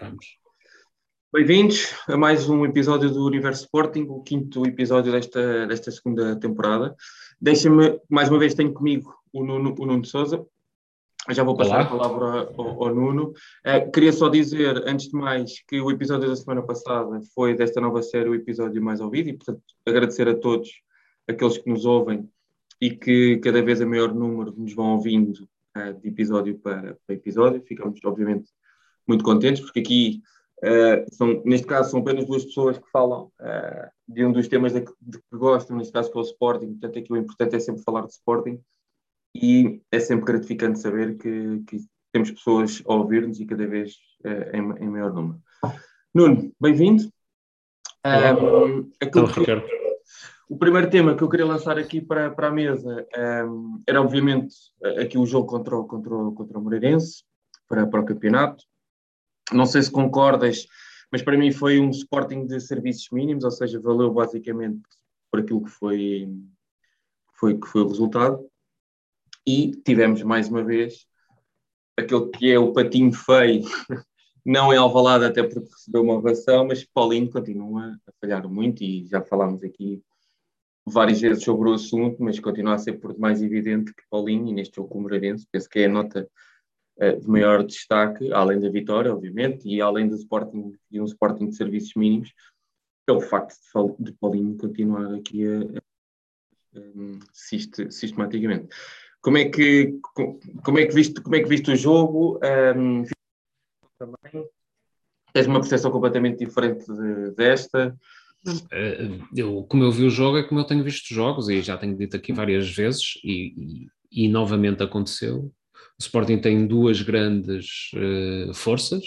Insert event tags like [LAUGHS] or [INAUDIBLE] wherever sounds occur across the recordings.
Vamos. Bem-vindos a mais um episódio do Universo Sporting, o quinto episódio desta, desta segunda temporada. Deixem-me, mais uma vez, tenho comigo o Nuno, o Nuno Souza. Já vou passar Olá. a palavra ao, ao Nuno. Uh, queria só dizer, antes de mais, que o episódio da semana passada foi desta nova série o episódio mais ouvido e, portanto, agradecer a todos aqueles que nos ouvem e que cada vez a maior número nos vão ouvindo uh, de episódio para, para episódio. Ficamos, obviamente, muito contentes, porque aqui, uh, são, neste caso, são apenas duas pessoas que falam uh, de um dos temas de, de, que gostam, neste caso que é o Sporting, portanto aqui o importante é sempre falar de Sporting e é sempre gratificante saber que, que temos pessoas a ouvir-nos e cada vez uh, em, em, maior número. Nuno, bem-vindo. Um, então, Ricardo. O primeiro tema que eu queria lançar aqui para, para a mesa um, era, obviamente, aqui o jogo contra o, contra o, contra o Moreirense, para, para o campeonato não sei se concordas, mas para mim foi um Sporting de serviços mínimos, ou seja, valeu basicamente por aquilo que foi, foi, que foi o resultado. E tivemos mais uma vez aquele que é o patinho feio, [LAUGHS] não é Alvalade até porque recebeu uma ovação, mas Paulinho continua a falhar muito e já falámos aqui várias vezes sobre o assunto, mas continua a ser por demais evidente que Paulinho, e neste jogo com o Moreirense, penso que é a nota de maior destaque, além da vitória, obviamente, e além do Sporting, de um Sporting de serviços mínimos, é o facto de, Paulinho continuar aqui a, a, a, sistematicamente. Como é que como é que viste como é que viste o jogo? Um, também tens uma percepção completamente diferente de, desta. Eh, eu, como eu vi o jogo é como eu tenho visto jogos e já tenho dito aqui várias vezes e, e, e novamente aconteceu o Sporting tem duas grandes uh, forças,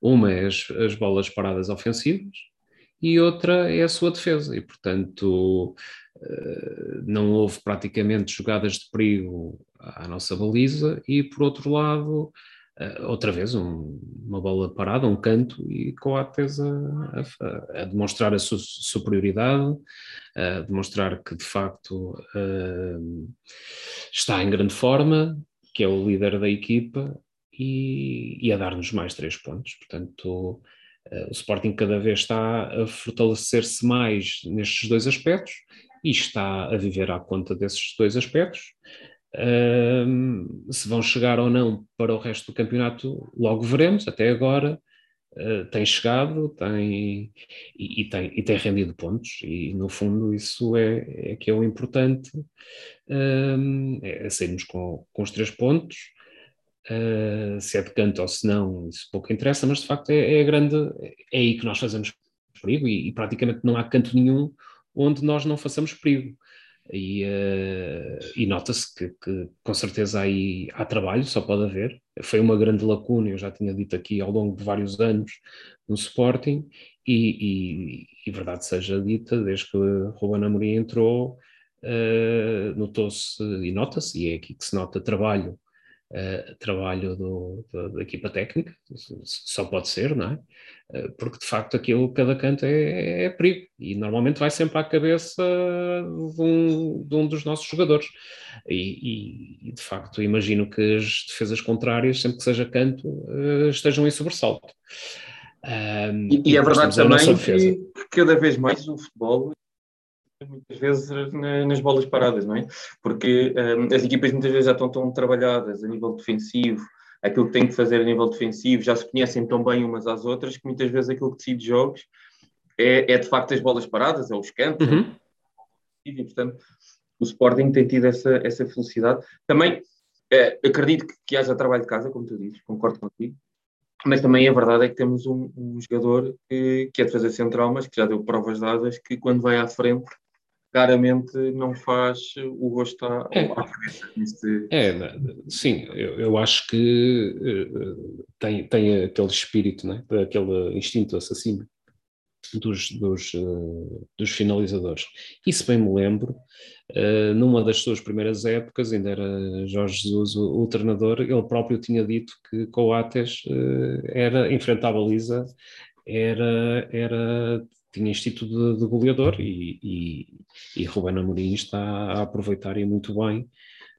uma é as, as, bolas paradas ofensivas e outra é a sua defesa, e portanto uh, não houve praticamente jogadas de perigo à nossa baliza, e por outro lado, uh, outra vez um, uma bola parada, um canto, e Coates a, a, a demonstrar a sua superioridade, a demonstrar que de facto está em grande forma, que é o líder da equipa, e, e a dar-nos mais três pontos. Portanto, uh, o Sporting cada vez está a fortalecer-se mais nestes dois aspectos e está a viver à conta desses dois aspectos. Uh, se vão chegar ou não para o resto do campeonato, logo veremos. Até agora uh, tem chegado tem, e, e, tem, e tem rendido pontos, e no fundo isso é, é que é o importante um, é sairmos com, com os três pontos. Uh, se é de canto ou se não, isso pouco interessa, mas de facto é, é grande, é aí que nós fazemos perigo e, e, praticamente não há canto nenhum onde nós não façamos perigo. E, uh, e nota-se que, que, com certeza aí há trabalho, só pode haver. Foi uma grande lacuna, eu já tinha dito aqui ao longo de vários anos no Sporting, e, e, e verdade seja dita, desde que Ruben Amorim entrou, uh, notou-se e nota-se, e é aqui que se nota trabalho, uh, trabalho do, do, da equipa técnica, só pode ser, não é? Uh, porque de facto aquilo, cada canto é, é, perigo, e normalmente vai sempre à cabeça de um, de um dos nossos jogadores. E, e, de facto imagino que as defesas contrárias, sempre que seja canto, estejam em sobressalto. Um, e, e, é verdade também que, que, cada vez mais o futebol muitas vezes nas bolas paradas, não é? Porque um, as equipas muitas vezes já estão tão trabalhadas a nível defensivo, aquilo que têm que fazer a nível defensivo, já se conhecem tão bem umas às outras que muitas vezes aquilo que decide jogos é, é de facto as bolas paradas, é os cantos, uhum. e portanto o Sporting tem tido essa, essa felicidade. Também é, acredito que, que haja trabalho de casa, como tu dizes, concordo contigo, mas também a verdade é que temos um, um jogador que, que é de fazer central, mas que já deu provas dadas que quando vai à frente raramente não faz o gosto à, é. à cabeça. É, sim, eu, eu acho que uh, tem, tem aquele espírito, né? aquele instinto assassino dos, dos, uh, dos finalizadores. E se bem me lembro, uh, numa das suas primeiras épocas, ainda era Jorge Jesus o, o treinador, ele próprio tinha dito que Coates era, enfrentar a baliza, era, era tinha instinto de, de goleador e, e, e Ruben Amorim está a aproveitar e muito bem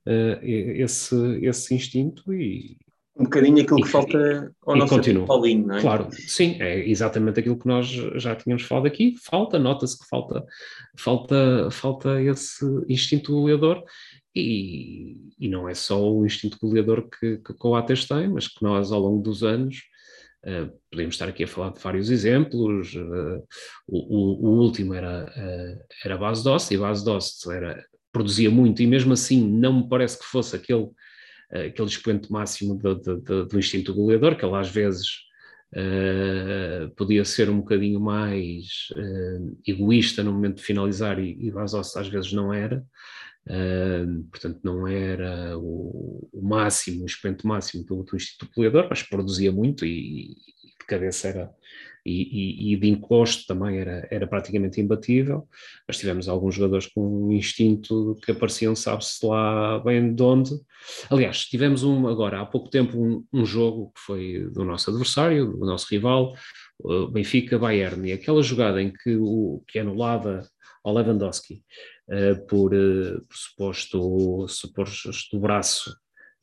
uh, esse, esse instinto e, um bocadinho aquilo que e, falta ao nosso continua. Paulinho, não é? Claro, sim, é exatamente aquilo que nós já tínhamos falado aqui. Falta, nota-se que falta, falta, falta esse instinto goleador e, e não é só o instinto goleador que, que Coates tem, mas que nós ao longo dos anos podemos estar aqui a falar de vários exemplos. Uh, o, o, último era, uh, era Base Dost, e Base Dost era, produzia muito, e mesmo assim não me parece que fosse aquele aquele expoente máximo do, do, do instinto goleador, que ele às vezes uh, podia ser um bocadinho mais uh, egoísta no momento de finalizar e, e Vazos às vezes não era. Portanto, não era o, o, máximo, o expoente máximo do, do instinto goleador, mas produzia muito e, e de cabeça era, e, e, e, de encosto também era, era praticamente imbatível, mas tivemos alguns jogadores com um instinto que apareciam, sabe-se lá bem de onde. Aliás, tivemos um, agora há pouco tempo um, um jogo que foi do nosso adversário, do nosso rival, Benfica-Bayern, e aquela jogada em que, o, que é anulada ao Lewandowski por, uh, por suposto, suposto braço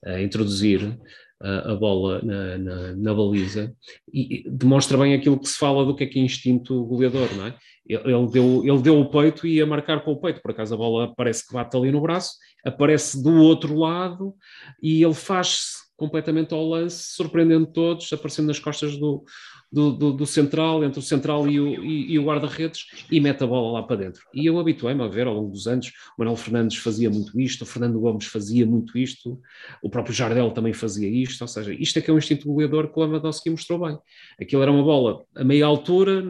a introduzir, a, bola na, na, na, baliza e demonstra bem aquilo que se fala do que é que é instinto goleador, não é? Ele deu, ele deu o peito e ia marcar com o peito, por acaso a bola parece que bate ali no braço, aparece do outro lado e ele faz-se completamente ao lance, surpreendendo todos, aparecendo nas costas do, do, do, do, central, entre o central e o, e, e o guarda-redes, e mete a bola lá para dentro. E eu habituei-me a ver ao longo dos anos, o Manuel Fernandes fazia muito isto, o Fernando Gomes fazia muito isto, o próprio Jardel também fazia isto, ou seja, isto é que é um instinto goleador que o Lewandowski mostrou bem. Aquilo era uma bola a meia altura,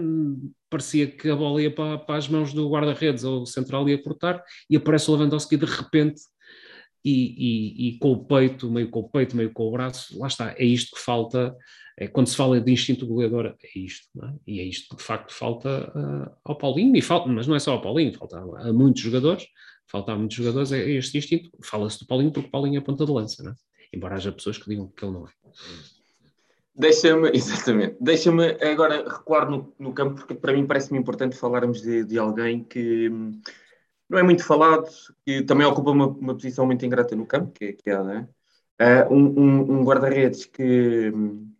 parecia que a bola ia para, para as mãos do guarda-redes ou o central ia cortar, e aparece o Lewandowski de repente e, e, e, com o peito, meio com o peito, meio com o braço, lá está, é isto que falta é, quando se fala de instinto goleador, é isto, é? e é isto que de facto falta uh, ao Paulinho, e falta, mas não é só ao Paulinho, falta a, a muitos jogadores, falta a muitos jogadores é este instinto, fala-se do Paulinho porque o Paulinho é ponta de lança, é? embora haja pessoas que digam que ele não é. Deixa-me, [LAUGHS] exatamente, deixa-me agora recuar no, no, campo, porque para mim parece-me importante falarmos de, de, alguém que hum, não é muito falado, que também ocupa uma, uma posição muito ingrata no campo, que, que é a Adam. Uh, um, um, um guarda-redes que, hum,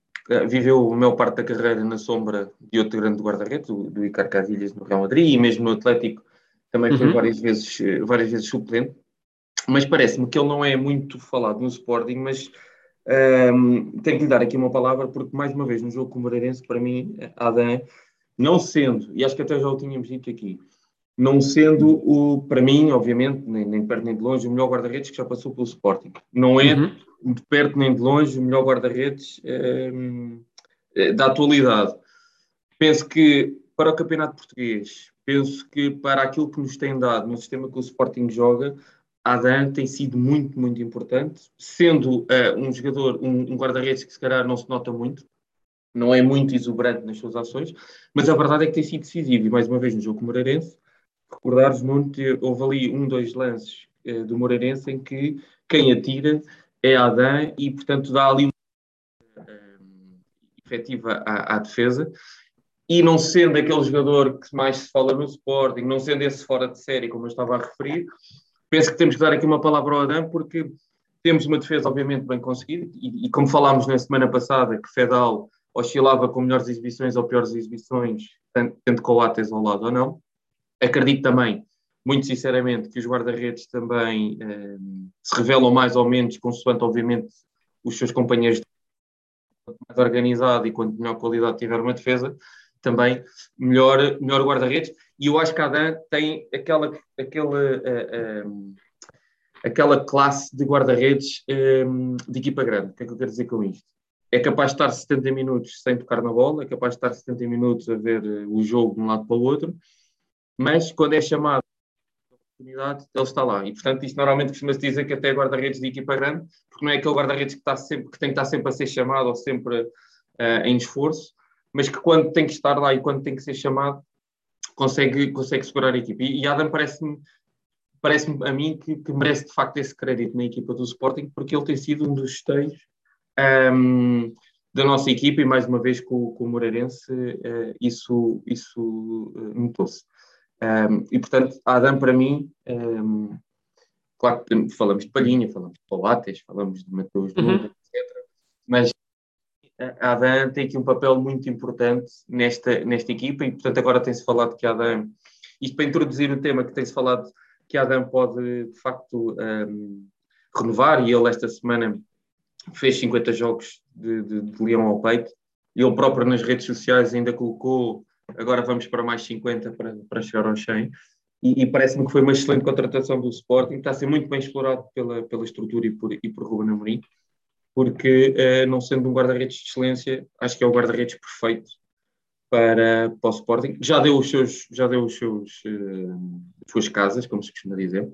viveu a maior parte da carreira na sombra de outro grande guarda-redes, do, do Icar Casilhas no Real Madrid, e mesmo no Atlético também foi uhum. várias, vezes, eh, várias vezes suplente. Mas parece-me que ele não é muito falado no Sporting, mas um, tenho que lhe dar aqui uma palavra, porque mais uma vez no jogo com o Moreirense, para mim, Adam, não sendo, e acho que até já o tínhamos dito aqui, não sendo o, para mim, obviamente, nem, nem perto nem de longe, o melhor guarda-redes que já passou pelo Sporting. Não é uhum. de perto nem de longe o melhor guarda-redes ehm, eh, da atualidade. Penso que para o Campeonato Português, penso que para aquilo que nos tem dado no sistema que o Sporting joga, Adam tem sido muito, muito importante, sendo uh, um jogador, um, um guarda-redes que se calhar não se nota muito, não é muito exuberante nas suas ações, mas a verdade é que tem sido decisivo, e mais uma vez no jogo com o Moreirense, recordares, Nuno, houve ali um, dois lances uh, do Moreirense em que quem atira é Adam e, portanto, dá ali uma uh, efetiva à, à, defesa. E não sendo aquele jogador que mais se fala no Sporting, não sendo esse fora de série, como eu estava a referir, penso que temos que dar aqui uma palavra ao Adam, porque temos uma defesa, obviamente, bem conseguida, e, e como falámos na semana passada, que Fedal oscilava com melhores exibições ou piores exibições, tanto, tanto com o Ates ao lado ou não. Acredito também, muito sinceramente, que os guarda-redes também eh, se revelam mais ou menos, consoante, obviamente, os seus companheiros mais organizado e quanto melhor qualidade tiver uma defesa, também melhor, melhor guarda-redes. E eu acho que a Adam tem aquela, aquela, uh, uh, aquela classe de guarda-redes um, de equipa grande. O que é que eu quero dizer com isto? É capaz de estar 70 minutos sem tocar na bola, é capaz de estar 70 minutos a ver o jogo de um lado para o outro, mas quando é chamado oportunidade, ele está lá. E, portanto, isto normalmente costuma-se dizer que até guarda-redes de equipa grande, porque não é aquele guarda-redes que, está sempre, que tem que estar sempre a ser chamado ou sempre uh, em esforço, mas que quando tem que estar lá e quando tem que ser chamado, consegue, consegue segurar a equipa. E, e Adam parece-me parece a mim que, que, merece de facto esse crédito na equipa do Sporting, porque ele tem sido um dos esteios um, ehm, da nossa equipa e mais uma vez com, com o Moreirense uh, isso, isso uh, notou-se. Um, e, portanto, a Adam, para mim, um, claro que falamos de Palhinha, falamos de Palates, falamos de Mateus uhum. etc. mas a Adam tem aqui um papel muito importante nesta, nesta equipa e, portanto, agora tem-se falado que a Adam, isto para introduzir o tema, que tem-se falado que a Adam pode, de facto, um, renovar e ele esta semana fez 50 jogos de, de, de Leão ao peito e ele próprio nas redes sociais ainda colocou agora vamos para mais 50 para, para chegar ao 100 e, e parece-me que foi uma excelente contratação do Sporting, está a ser muito bem explorado pela, pela estrutura e por, e por Ruben Amorim porque uh, não sendo um guarda-redes de excelência, acho que é o guarda-redes perfeito para, para o Sporting. Já deu os seus, já deu os seus, uh, suas casas, como se costuma dizer,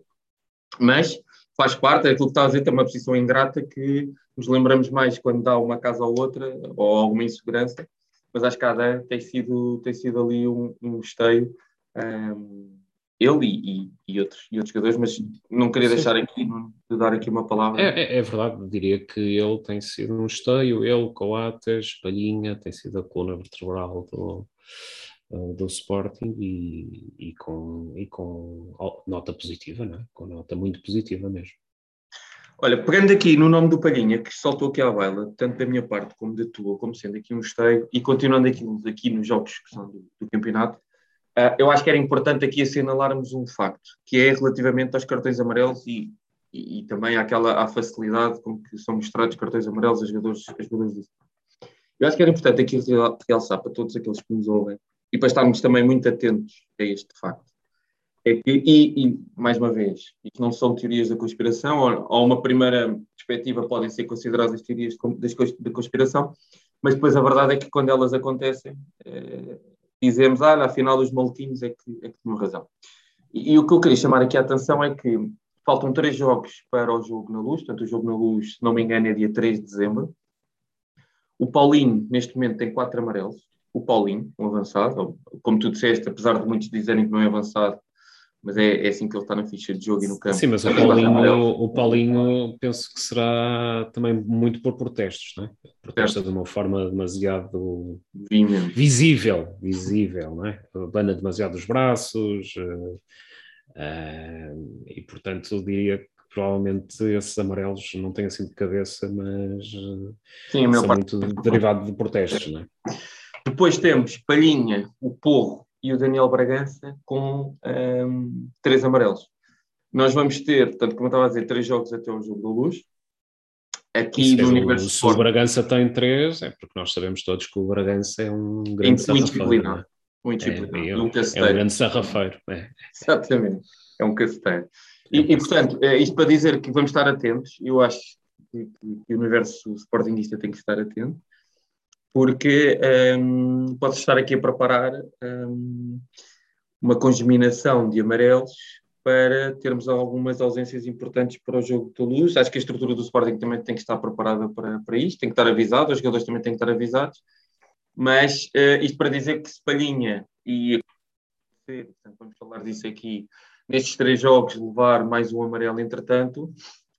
mas faz parte, é aquilo que está a dizer, tem uma posição ingrata que nos lembramos mais quando dá uma casa ou outra, ou alguma insegurança, mas acho que a Adam tem sido, tem sido ali um, um esteio um, ele e, e, outros, e outros jogadores, mas não queria Sim. deixar aqui de dar aqui uma palavra. É, é, é, verdade, diria que ele tem sido um esteio, ele, Coates, Palhinha, tem sido a coluna vertebral do, eh, do Sporting e, e, com, e com nota positiva, não é? com nota muito positiva mesmo. Olha, pegando aqui no nome do Palhinha, que soltou aqui à baila, tanto da minha parte como da tua, como sendo aqui um esteio, e continuando aqui, aqui nos jogos que são do, do campeonato, Uh, eu acho que era importante aqui assinalarmos um facto, que é relativamente aos cartões amarelos e, e, e também àquela, à facilidade com que são mostrados cartões amarelos a jogadores, a jogadores do Eu acho que era importante aqui realçar para todos aqueles que nos ouvem e para estarmos também muito atentos a este facto. É que, e, e mais uma vez, isto não são teorias da conspiração, ou, ou uma primeira perspectiva podem ser consideradas teorias da conspiração, mas depois a verdade é que quando elas acontecem, é, dizemos, ah, afinal os maluquinhos é que, é que tinham razão. E, e, o que eu queria chamar aqui a atenção é que faltam três jogos para o jogo na luz, portanto o jogo na luz, se não me engano, é dia 3 de dezembro. O Paulinho, neste momento, tem quatro amarelos. O Paulinho, um avançado, como tu disseste, apesar de muitos dizerem que não é avançado, mas é, é, assim que ele está na ficha de jogo e no campo. Sim, mas o Paulinho, o Paulinho penso que será também muito por protestos, não é? Protesta de uma forma demasiado visível, visível, não é? Banda demasiado os braços uh, uh, e, portanto, diria que provavelmente esses amarelos não têm assim de cabeça, mas Sim, são muito derivado de protestos, não é? Depois temos Palhinha, o Porro e o Daniel Bragança com um, três amarelos. Nós vamos ter, portanto, como eu estava a dizer, três jogos até o jogo da luz. Aqui no universo. Se o Bragança tem três, é porque nós sabemos todos que o Bragança é um grande sarrafeiro. É? Muito disciplinado. É, é, um, é um grande sarrafeiro. É. Exatamente. É um caceteiro. E, e, portanto, é isto para dizer que vamos estar atentos. Eu acho que, que o universo sportingista tem que estar atento porque um, pode estar aqui a preparar um, uma congeminação de amarelos para termos algumas ausências importantes para o jogo de Toulouse. Acho que a estrutura do Sporting também tem que estar preparada para, para isto, tem que estar avisado, os jogadores também têm que estar avisados, mas uh, isto para dizer que se Palhinha e vamos falar disso aqui, nestes três jogos levar mais um amarelo entretanto,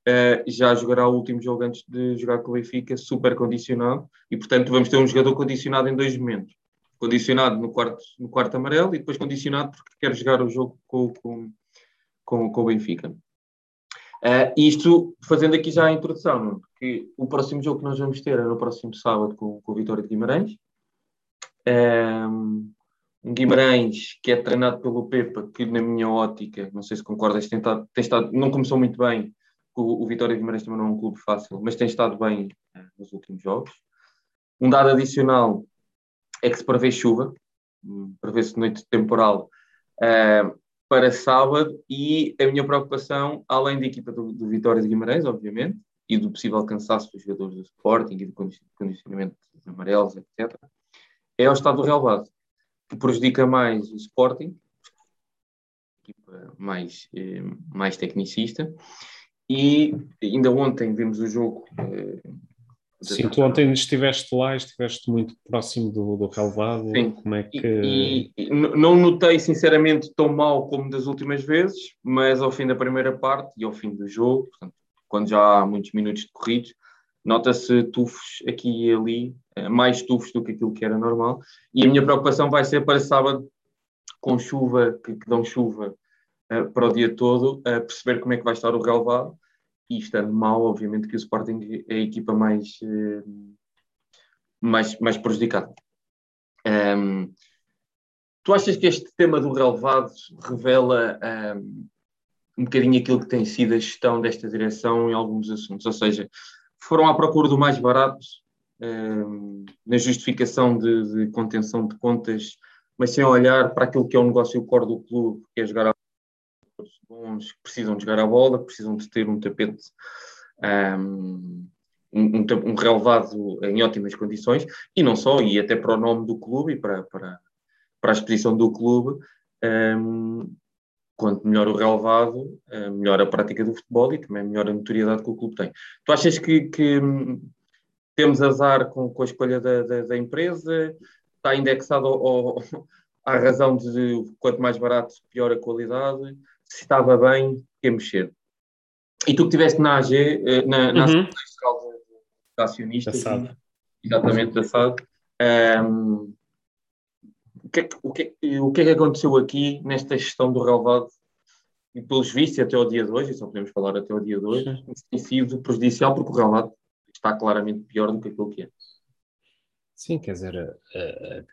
uh, já jogará o último jogo antes de jogar com o Benfica, super condicionado, e portanto vamos ter um jogador condicionado em dois momentos. Condicionado no quarto, no quarto amarelo e depois condicionado porque quer jogar o jogo com, com, com, com o Benfica. Uh, isto fazendo aqui já a introdução, que o próximo jogo que nós vamos ter é no próximo sábado com, com o Vitória de Guimarães. Um, um Guimarães que é treinado pelo Pepa, que na minha ótica, não sei se concordas, tem, tem estado, não começou muito bem, o, Vitória de Guimarães também não é um clube fácil, mas tem estado bem eh, nos últimos jogos. Um dado adicional é que se prevê chuva, hum, prevê-se noite temporal uh, para sábado e a minha preocupação, além da equipa do, do Vitória de Guimarães, obviamente, e do possível cansaço dos jogadores do Sporting e do condicionamento dos amarelos, etc., é o estado do relevado, que prejudica mais o Sporting, equipa mais, eh, mais tecnicista, e ainda ontem vimos o jogo. Eh, Sim, tu ontem estiveste lá, estiveste muito próximo do, do relevado. Sim. Como é que. E, e, não notei, sinceramente, tão mal como das últimas vezes, mas ao fim da primeira parte e ao fim do jogo, portanto, quando já há muitos minutos corridos, nota-se tufos aqui e ali, eh, mais tufos do que aquilo que era normal. E a minha preocupação vai ser para sábado, com chuva, que, que dão chuva uh, para o dia todo, a perceber como é que vai estar o relevado e estando mal, obviamente que o Sporting é a equipa mais, eh, mais, mais prejudicada. Um, tu achas que este tema do relevado revela um, um bocadinho aquilo que tem sido a gestão desta direção em alguns assuntos? Ou seja, foram à procura do mais barato um, na justificação de, de, contenção de contas, mas sem olhar para aquilo que é o negócio core do clube, que é jogar que precisam de jogar a bola, precisam de ter um tapete um, um, um, relevado em ótimas condições, e não só, e até para o nome do clube e para, para, para a exposição do clube, um, quanto melhor o relevado, melhor a prática do futebol e também melhor a notoriedade que o clube tem. Tu achas que, que hum, temos azar com, com a escolha da, da, da empresa? Está indexado ao, ao, [LAUGHS] à razão de quanto mais barato, pior a qualidade? Se estava bem, que mexer? E tu que estiveste na AG, eh, na, na uhum. Associação de Acionistas, exatamente, da SAD, um, o, que é, o, que, o que é que aconteceu aqui nesta gestão do relevado e pelos vistos até ao dia de hoje, e só podemos falar até ao dia de hoje, tem sido prejudicial porque o relevado está claramente pior do que aquilo que é. Sim, quer dizer, a,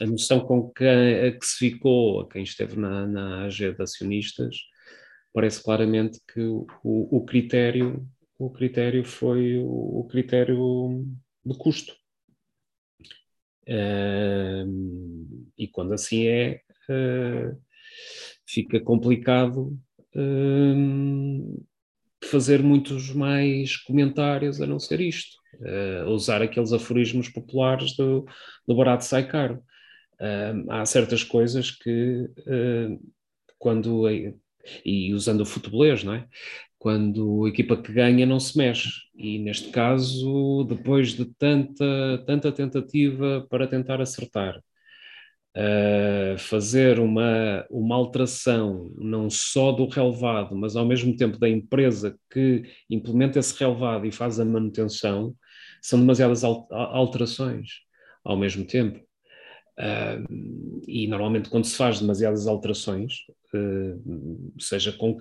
a noção com que, a, que se ficou a quem esteve na, na AG de acionistas parece claramente que o, o critério o critério foi o, o critério de custo. Uh, e quando assim é, uh, fica complicado uh, fazer muitos mais comentários a não ser isto, uh, usar aqueles aforismos populares do, do barato sai caro. Há certas coisas que, quando, e usando o futebolês, não é? Quando a equipa que ganha não se mexe, e neste caso, depois de tanta, tanta tentativa para tentar acertar, uh, fazer uma, uma alteração não só do relevado, mas ao mesmo tempo da empresa que implementa esse relevado e faz a manutenção, são demasiadas alterações ao mesmo tempo. Uh, e normalmente quando se faz demasiadas alterações, uh, seja com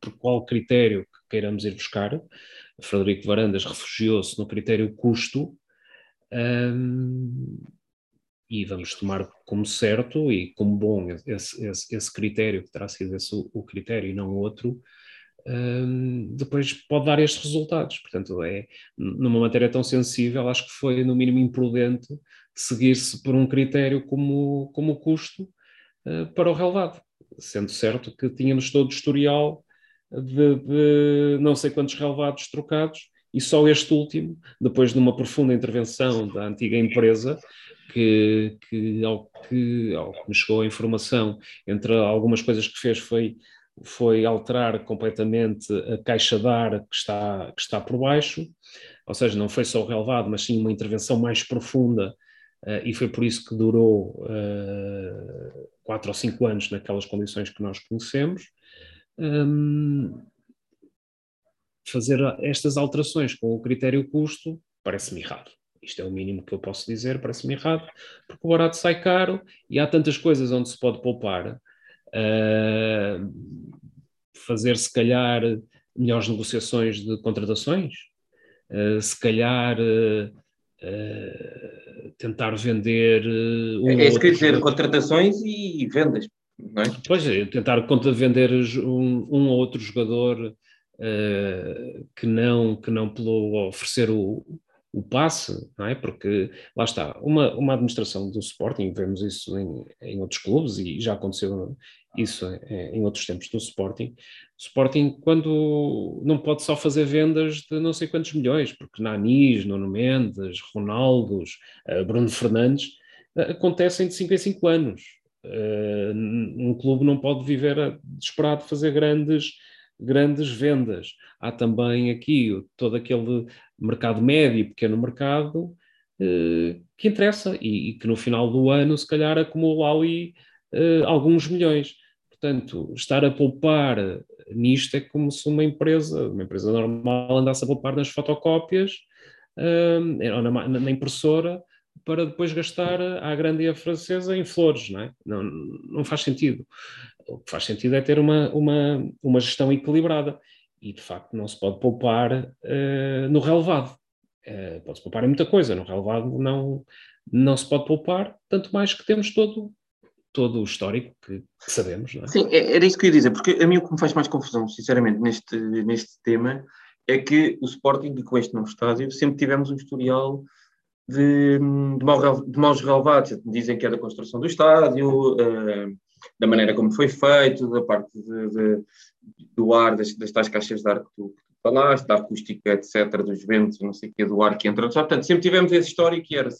por qual critério que queiramos ir buscar, Frederico Varandas refugiou-se no critério custo, um, e vamos tomar como certo e como bom esse, esse, esse critério, que terá sido esse o, o critério e não outro, um, depois pode dar estes resultados. Portanto, é, numa matéria tão sensível, acho que foi no mínimo imprudente seguir-se por um critério como, como custo uh, para o relevado, sendo certo que tínhamos todo o historial de, de não sei quantos relevados trocados e só este último, depois de uma profunda intervenção da antiga empresa, que, que, ao, que, ao que me chegou a informação, entre algumas coisas que fez foi, foi alterar completamente a caixa de ar que está, que está por baixo, ou seja, não foi só o relevado, mas sim uma intervenção mais profunda, e foi por isso que durou uh, quatro ou cinco anos naquelas condições que nós conhecemos. Um, fazer estas alterações com o critério custo parece-me errado. Isto é o mínimo que eu posso dizer, parece-me errado, porque o barato sai caro e há tantas coisas onde se pode poupar. Uh, fazer, se calhar, melhores negociações de contratações, uh, se calhar uh, tentar vender. Um é isso que dizer, contratações e vendas, não é? Pois é, tentar vender um, um ou outro jogador que, não, que não pelo oferecer o, o passe, não é? Porque lá está, uma, uma administração do Sporting, vemos isso em, em outros clubes e já aconteceu isso em, em outros tempos do Sporting. Sporting, quando não pode só fazer vendas de não sei quantos milhões, porque Nanis, Nuno Mendes, Ronaldos, uh, Bruno Fernandes, uh, acontecem de 5 em 5 anos. Uh, um clube não pode viver desesperado de fazer grandes grandes vendas. Há também aqui todo aquele mercado médio, pequeno mercado, eh, que interessa e, que no final do ano, se calhar, acumula ali eh, alguns milhões. Portanto, estar a poupar nisto é como se uma empresa, uma empresa normal, andasse a poupar nas fotocópias eh, ou na, na, impressora para depois gastar à grande e à francesa em flores, não é? Não, não faz sentido. O que faz sentido é ter uma, uma, uma gestão equilibrada. e de facto não se pode poupar uh, no relevado. Uh, pode-se poupar em muita coisa, no relevado não, não se pode poupar, tanto mais que temos todo, todo o histórico que, que sabemos. Não é? Sim, é, era isso que eu ia dizer, porque a mim o que me faz mais confusão, sinceramente, neste, neste tema, é que o Sporting, com este novo estádio, sempre tivemos um historial de, de, mal, de maus relevados. Dizem que é da construção do estádio, uh, da maneira como foi feito, da parte de, de, do ar, das, das tais caixas de ar que tu, falaste, da acústica, etc., dos ventos, não sei o que, do ar que entra. Portanto, sempre tivemos esse histórico que era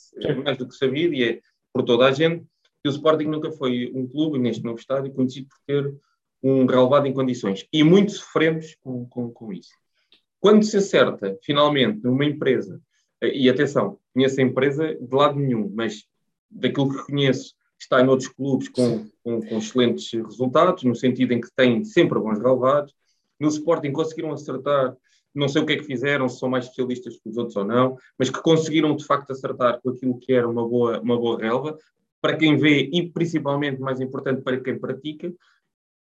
mais do que sabido e é por toda a gente que o Sporting nunca foi um clube, neste novo estádio, conhecido por ter um relevado em condições. E muito sofremos com, com, com isso. Quando se acerta, finalmente, numa empresa, e atenção, conheço a empresa de lado nenhum, mas daquilo que conheço, está em outros clubes com, com, com, excelentes resultados, no sentido em que têm sempre bons relevados. No Sporting conseguiram acertar, não sei o que é que fizeram, se são mais especialistas que os outros ou não, mas que conseguiram de facto acertar com aquilo que era uma boa, uma boa relva, para quem vê e principalmente, mais importante, para quem pratica.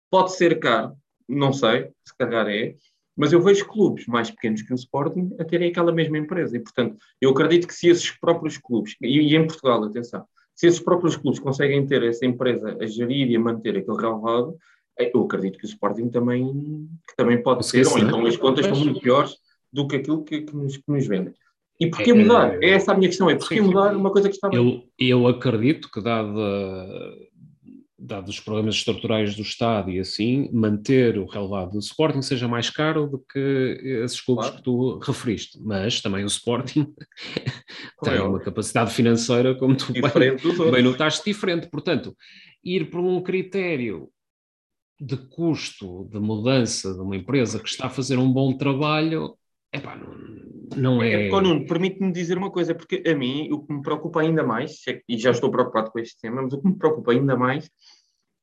Pode ser caro, não sei, se calhar é, mas eu vejo clubes mais pequenos que o Sporting a terem aquela mesma empresa. E, portanto, eu acredito que se esses próprios clubes, e, em Portugal, atenção, se esses próprios clubes conseguem ter essa empresa a gerir e a manter aquele relevado, eh, eu acredito que o Sporting também, que também pode ser, ou então as contas são muito piores do que aquilo que, que, nos, que nos vendem. E porquê é, mudar? É essa a minha questão, é porquê mudar uma coisa que está bem? Eu, eu acredito que, dada dados os problemas estruturais do Estado e assim, manter o relevado do Sporting seja mais caro do que esses clubes claro. que tu referiste. Mas também o Sporting [LAUGHS] tem é uma capacidade financeira, como tu bem, bem notaste, diferente. Portanto, ir por um critério de custo de mudança de uma empresa que está a fazer um bom trabalho, epá, não, não é. é Nuno, permite-me dizer uma coisa, porque a mim o que me preocupa ainda mais, é e já estou preocupado com este tema, mas o que me preocupa ainda mais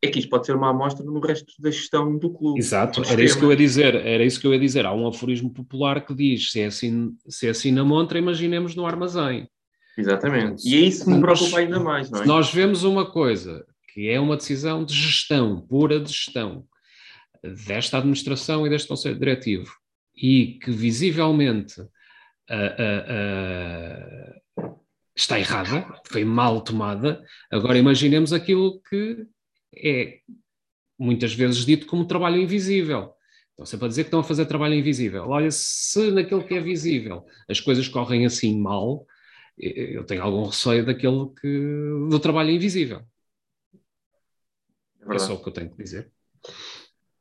é que isto pode ser uma amostra no resto da gestão do clube. Exato, era isso que eu ia dizer, era isso que eu ia dizer. Há um aforismo popular que diz: se é assim, se é assim na montra, imaginemos no armazém. Exatamente. E é isso que me preocupa ainda mais, não é? Se nós vemos uma coisa que é uma decisão de gestão, pura de gestão, desta administração e deste Conselho Diretivo, e que visivelmente uh, uh, está errada, foi mal tomada, agora imaginemos aquilo que é muitas vezes dito como trabalho invisível. Então, sempre a dizer que estão a fazer trabalho invisível. Olha, se naquele que é visível as coisas correm assim mal, eu tenho algum receio daquele que, do trabalho invisível. É, é só o que eu tenho que dizer.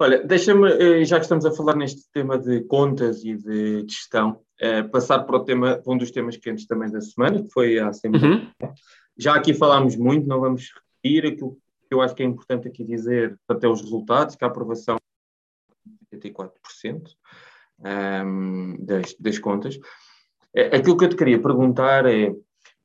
Olha, deixa-me, eh, já que estamos a falar neste tema de contas e de gestão, eh, passar para o tema, um dos temas quentes também da semana, que foi a Assembleia. Uhum. Já aqui falámos muito, não vamos repetir aquilo que eu acho que é importante aqui dizer até os resultados, que a aprovação é 84% um, das, das contas. É, aquilo que eu te queria perguntar é,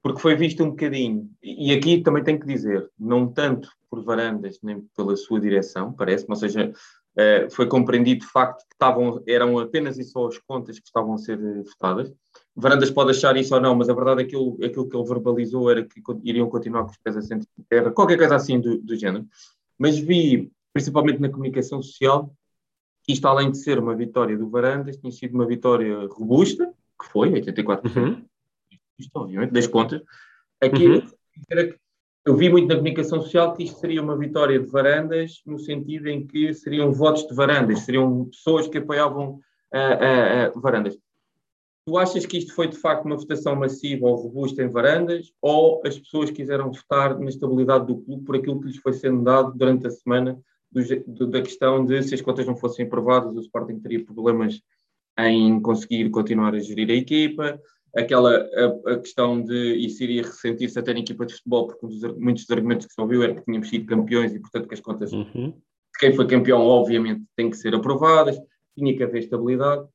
porque foi visto um bocadinho, e aqui também tenho que dizer, não tanto por varandas nem pela sua direção, parece-me, ou seja, uh, foi compreendido de facto que estavam, eram apenas e só as contas que estavam a ser votadas. Varandas pode achar isso ou não, mas a verdade é que aquilo, aquilo que ele verbalizou era que iriam continuar com os pés assentos de terra, qualquer coisa assim do, do género. Mas vi, principalmente na comunicação social, que isto, além de ser uma vitória do Varandas, tinha sido uma vitória robusta, que foi, 84%, uhum. isto obviamente, das contas. Aqui, uhum. Eu vi muito na comunicação social que isto seria uma vitória de Varandas, no sentido em que seriam votos de Varandas, seriam pessoas que apoiavam uh, uh, uh, Varandas. Tu achas que isto foi de facto uma votação massiva ou robusta em varandas, ou as pessoas quiseram votar na estabilidade do clube por aquilo que lhes foi sendo dado durante a semana do, do, da questão de se as contas não fossem aprovadas, o Sporting teria problemas em conseguir continuar a gerir a equipa, aquela a, a questão de se iria ressentir-se até na equipa de futebol, porque um dos, muitos dos argumentos que se ouviu era que tínhamos sido campeões e, portanto, que as contas uhum. de quem foi campeão, obviamente, têm que ser aprovadas, tinha que haver estabilidade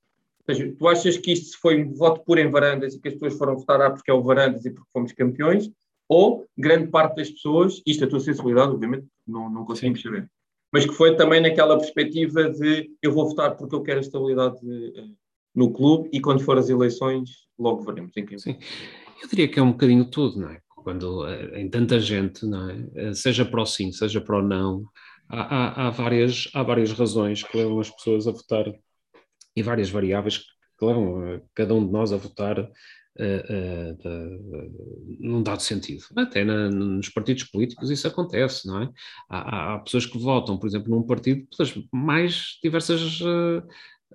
seja, tu achas que isto foi um voto puro em Varandas e que as pessoas foram votar ah, porque é o Varandas e porque fomos campeões? Ou grande parte das pessoas, isto é a tua sensibilidade, obviamente, não, não conseguimos saber, mas que foi também naquela perspectiva de eu vou votar porque eu quero a estabilidade eh, no clube e quando for as eleições, logo veremos em quem. Sim, eu diria que é um bocadinho tudo, não é? Quando eh, em tanta gente, não é? Eh, seja para o sim, seja para o não, há, há, há, várias, há várias razões que levam as pessoas a votar e várias variáveis que levam cada um de nós a votar uh, uh, de, num dado sentido. Até na, nos partidos políticos isso acontece, não é? Há, há, pessoas que votam, por exemplo, num partido pelas mais diversas uh,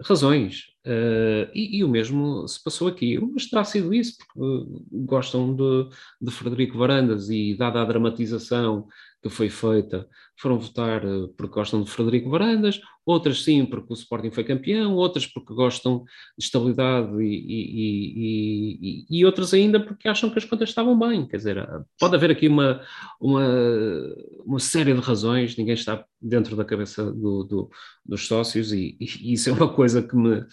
razões. Uh, e, e, o mesmo se passou aqui. Mas terá sido isso, porque gostam de, de Frederico Varandas e, dada a dramatização que foi feita, foram votar uh, porque gostam de Frederico Varandas, outras sim porque o Sporting foi campeão, outras porque gostam de estabilidade e, e, e, outras ainda porque acham que as contas estavam bem. Quer dizer, pode haver aqui uma, uma, uma série de razões, ninguém está dentro da cabeça do, do, dos sócios e, isso é uma coisa que me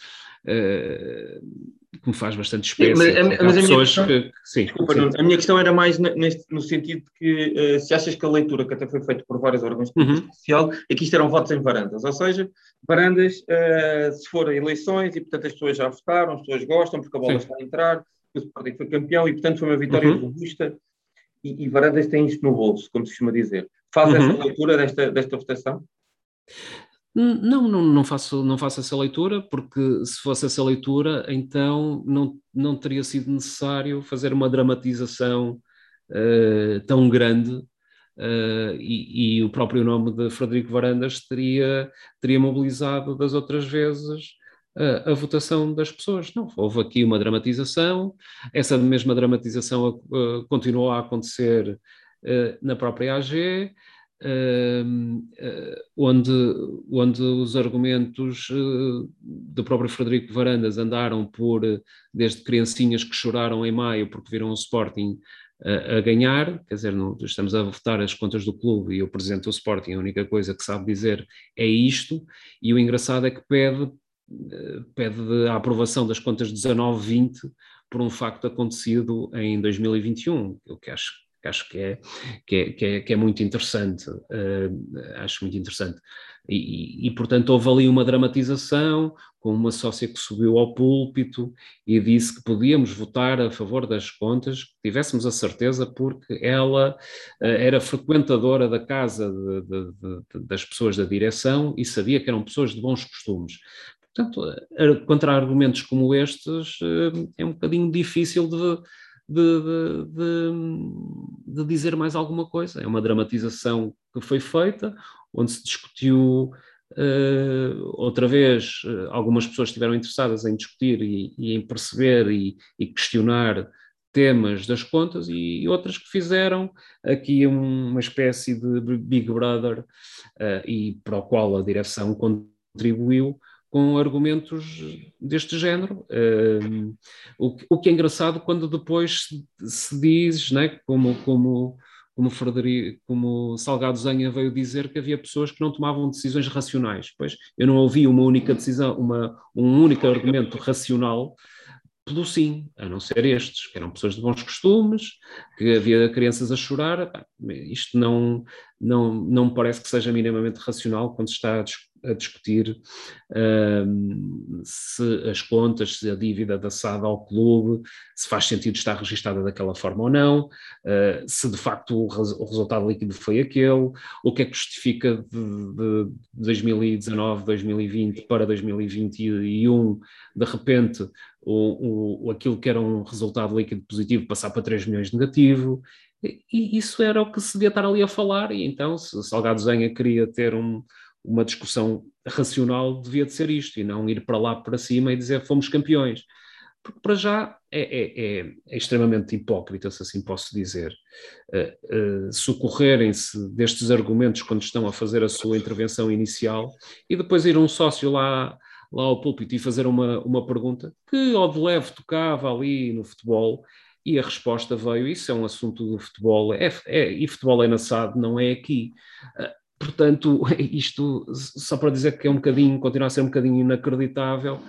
uh, que me faz bastante espécie. Mas, a, mas a, minha questão, que, sim, desculpa, sim. a minha questão era mais neste, no sentido de que uh, se achas que a leitura que até foi feita por vários órgãos de uhum. social é que isto eram votos em varandas, ou seja, varandas uh, se forem eleições e portanto as pessoas já votaram, as pessoas gostam porque a bola sim. está a entrar, o Sporting foi campeão e portanto foi uma vitória uhum. robusta e, e varandas têm isto no bolso, como se costuma dizer. Faz uhum. essa leitura desta, desta votação? Não, não, não, faço, não faço essa leitura, porque se fosse essa leitura, então não, não teria sido necessário fazer uma dramatização uh, tão grande uh, e, e, o próprio nome de Frederico Varandas teria, teria mobilizado das outras vezes uh, a votação das pessoas. Não, houve aqui uma dramatização, essa mesma dramatização continuou a acontecer na própria AG. Uh, onde, onde os argumentos uh, do próprio Frederico Varandas andaram por, desde criancinhas que choraram em maio porque viram o Sporting a ganhar, quer dizer, não, estamos a votar as contas do clube e o presidente do Sporting, a única coisa que sabe dizer é isto, e o engraçado é que pede, pede a aprovação das contas 19-20 por um facto acontecido em 2021, o que acho que acho que é, que é, que é, que é muito interessante, uh, acho muito interessante. E, e, portanto, houve ali uma dramatização com uma sócia que subiu ao púlpito e disse que podíamos votar a favor das contas, que tivéssemos a certeza, porque ela uh, era frequentadora da casa de, de, de, das pessoas da direção e sabia que eram pessoas de bons costumes. Portanto, contra argumentos como estes, uh, é um bocadinho difícil de de, de, de, dizer mais alguma coisa. É uma dramatização que foi feita, onde se discutiu uh, outra vez, uh, algumas pessoas estiveram interessadas em discutir e, e em perceber e, e, questionar temas das contas e outras que fizeram aqui uma espécie de Big Brother uh, e para o qual a direção contribuiu com argumentos deste género. Uh, o, o, que é engraçado quando depois se, se diz, né, como, como, como, Frederico, como Salgado Zenha veio dizer que havia pessoas que não tomavam decisões racionais. Pois eu não ouvi uma única decisão, uma, um único argumento racional pelo sim, a não ser estes, que eram pessoas de bons costumes, que havia crianças a chorar. Isto não, não, não me parece que seja minimamente racional quando se está a discutir a discutir um, se as contas, se a dívida da ao clube, se faz sentido estar registada daquela forma ou não, uh, se de facto o, res, o, resultado líquido foi aquele, o que é que justifica de, de 2019, 2020 para 2021, de repente, o, o, aquilo que era um resultado líquido positivo passar para 3 milhões negativo, e isso era o que se devia estar ali a falar, e então se Salgado Zenha queria ter um, uma discussão racional devia de ser isto, e não ir para lá para cima e dizer fomos campeões. Porque para já é, é, é, é extremamente hipócrita, se assim posso dizer, uh, uh, socorrerem-se destes argumentos quando estão a fazer a sua intervenção inicial e depois ir um sócio lá, lá ao púlpito e fazer uma, uma pergunta que ao de leve tocava ali no futebol e a resposta veio, isso é um assunto do futebol, é, é, e futebol é na SAD, não é aqui. Portanto, [LAUGHS] isto só para dizer que é um bocadinho, continua a ser um bocadinho inacreditável